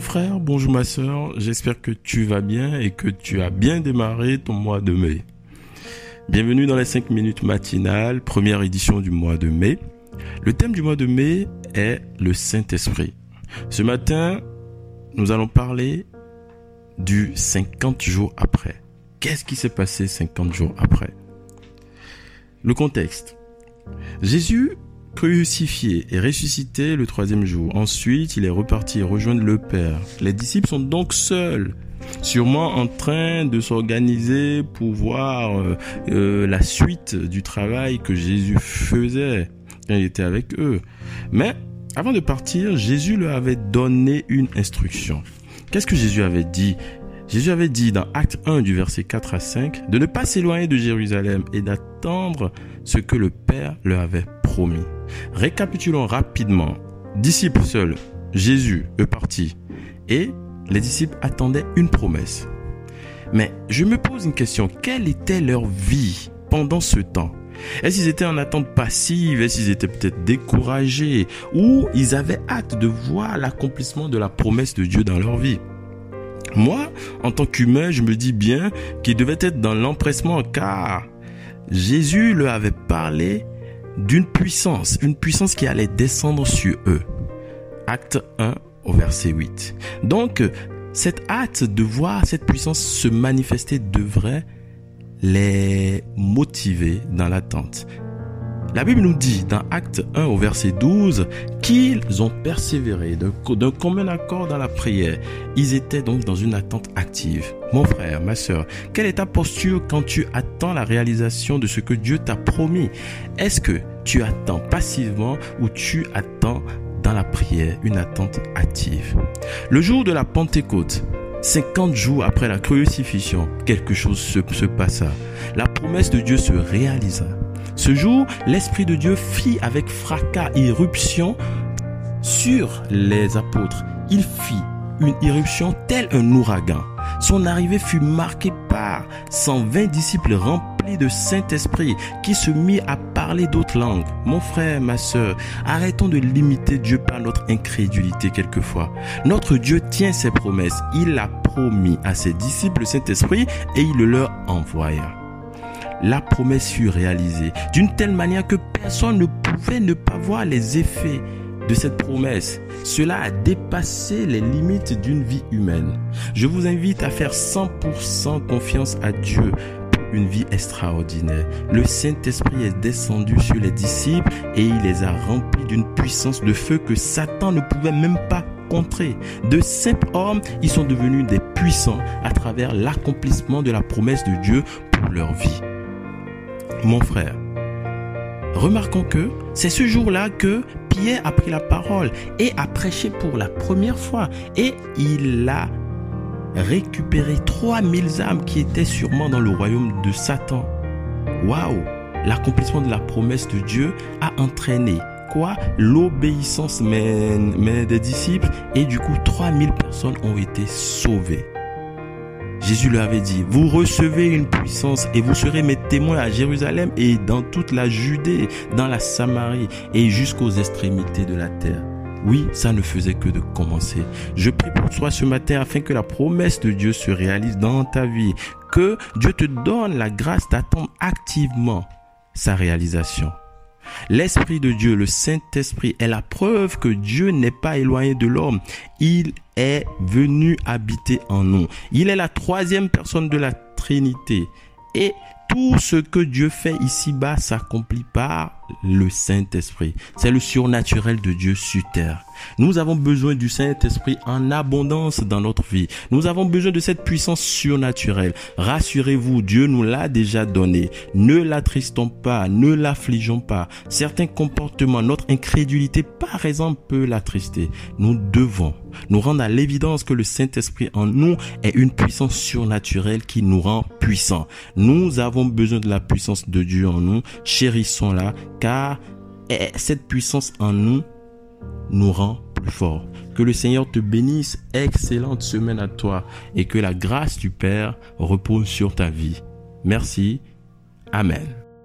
frère, bonjour ma soeur, j'espère que tu vas bien et que tu as bien démarré ton mois de mai. Bienvenue dans les 5 minutes matinales, première édition du mois de mai. Le thème du mois de mai est le Saint-Esprit. Ce matin, nous allons parler du 50 jours après. Qu'est-ce qui s'est passé 50 jours après? Le contexte. Jésus crucifié et ressuscité le troisième jour. Ensuite, il est reparti rejoindre le Père. Les disciples sont donc seuls, sûrement en train de s'organiser pour voir euh, euh, la suite du travail que Jésus faisait quand il était avec eux. Mais avant de partir, Jésus leur avait donné une instruction. Qu'est-ce que Jésus avait dit? Jésus avait dit dans Acte 1 du verset 4 à 5 de ne pas s'éloigner de Jérusalem et d'attendre ce que le Père leur avait Récapitulons rapidement. Disciples seuls, Jésus est parti et les disciples attendaient une promesse. Mais je me pose une question, quelle était leur vie pendant ce temps? Est-ce qu'ils étaient en attente passive? Est-ce qu'ils étaient peut-être découragés? Ou ils avaient hâte de voir l'accomplissement de la promesse de Dieu dans leur vie? Moi, en tant qu'humain, je me dis bien qu'ils devaient être dans l'empressement car Jésus leur avait parlé d'une puissance, une puissance qui allait descendre sur eux. Acte 1 au verset 8. Donc, cette hâte de voir cette puissance se manifester devrait les motiver dans l'attente. La Bible nous dit dans Acte 1 au verset 12 qu'ils ont persévéré d'un commun accord dans la prière. Ils étaient donc dans une attente active. Mon frère, ma soeur, quelle est ta posture quand tu attends la réalisation de ce que Dieu t'a promis? Est-ce que tu attends passivement ou tu attends dans la prière une attente active? Le jour de la Pentecôte, 50 jours après la crucifixion, quelque chose se, se passa. La promesse de Dieu se réalisa. Ce jour, l'Esprit de Dieu fit avec fracas et irruption sur les apôtres. Il fit une irruption telle un ouragan. Son arrivée fut marquée par 120 disciples remplis de Saint-Esprit qui se mit à parler d'autres langues. Mon frère, ma soeur, arrêtons de limiter Dieu par notre incrédulité quelquefois. Notre Dieu tient ses promesses. Il a promis à ses disciples le Saint-Esprit et il le leur envoya la promesse fut réalisée d'une telle manière que personne ne pouvait ne pas voir les effets de cette promesse. Cela a dépassé les limites d'une vie humaine. Je vous invite à faire 100% confiance à Dieu pour une vie extraordinaire. Le Saint-Esprit est descendu sur les disciples et il les a remplis d'une puissance de feu que Satan ne pouvait même pas contrer. De simples hommes, ils sont devenus des puissants à travers l'accomplissement de la promesse de Dieu pour leur vie mon frère. Remarquons que c'est ce jour-là que Pierre a pris la parole et a prêché pour la première fois et il a récupéré 3000 âmes qui étaient sûrement dans le royaume de Satan. Waouh L'accomplissement de la promesse de Dieu a entraîné quoi? L'obéissance des disciples et du coup 3000 personnes ont été sauvées. Jésus leur avait dit, vous recevez une puissance et vous serez mes témoins à Jérusalem et dans toute la Judée, dans la Samarie et jusqu'aux extrémités de la terre. Oui, ça ne faisait que de commencer. Je prie pour toi ce matin afin que la promesse de Dieu se réalise dans ta vie, que Dieu te donne la grâce d'attendre activement sa réalisation. L'Esprit de Dieu, le Saint-Esprit, est la preuve que Dieu n'est pas éloigné de l'homme. Il est venu habiter en nous. Il est la troisième personne de la Trinité. Et tout ce que Dieu fait ici-bas s'accomplit par le Saint-Esprit. C'est le surnaturel de Dieu sur terre. Nous avons besoin du Saint-Esprit en abondance dans notre vie. Nous avons besoin de cette puissance surnaturelle. Rassurez-vous, Dieu nous l'a déjà donné. Ne l'attristons pas, ne l'affligeons pas. Certains comportements, notre incrédulité par exemple peut l'attrister. Nous devons nous rendre à l'évidence que le Saint-Esprit en nous est une puissance surnaturelle qui nous rend puissants. Nous avons besoin de la puissance de Dieu en nous. Chérissons-la car cette puissance en nous nous rend plus forts. Que le Seigneur te bénisse, excellente semaine à toi et que la grâce du Père repose sur ta vie. Merci. Amen.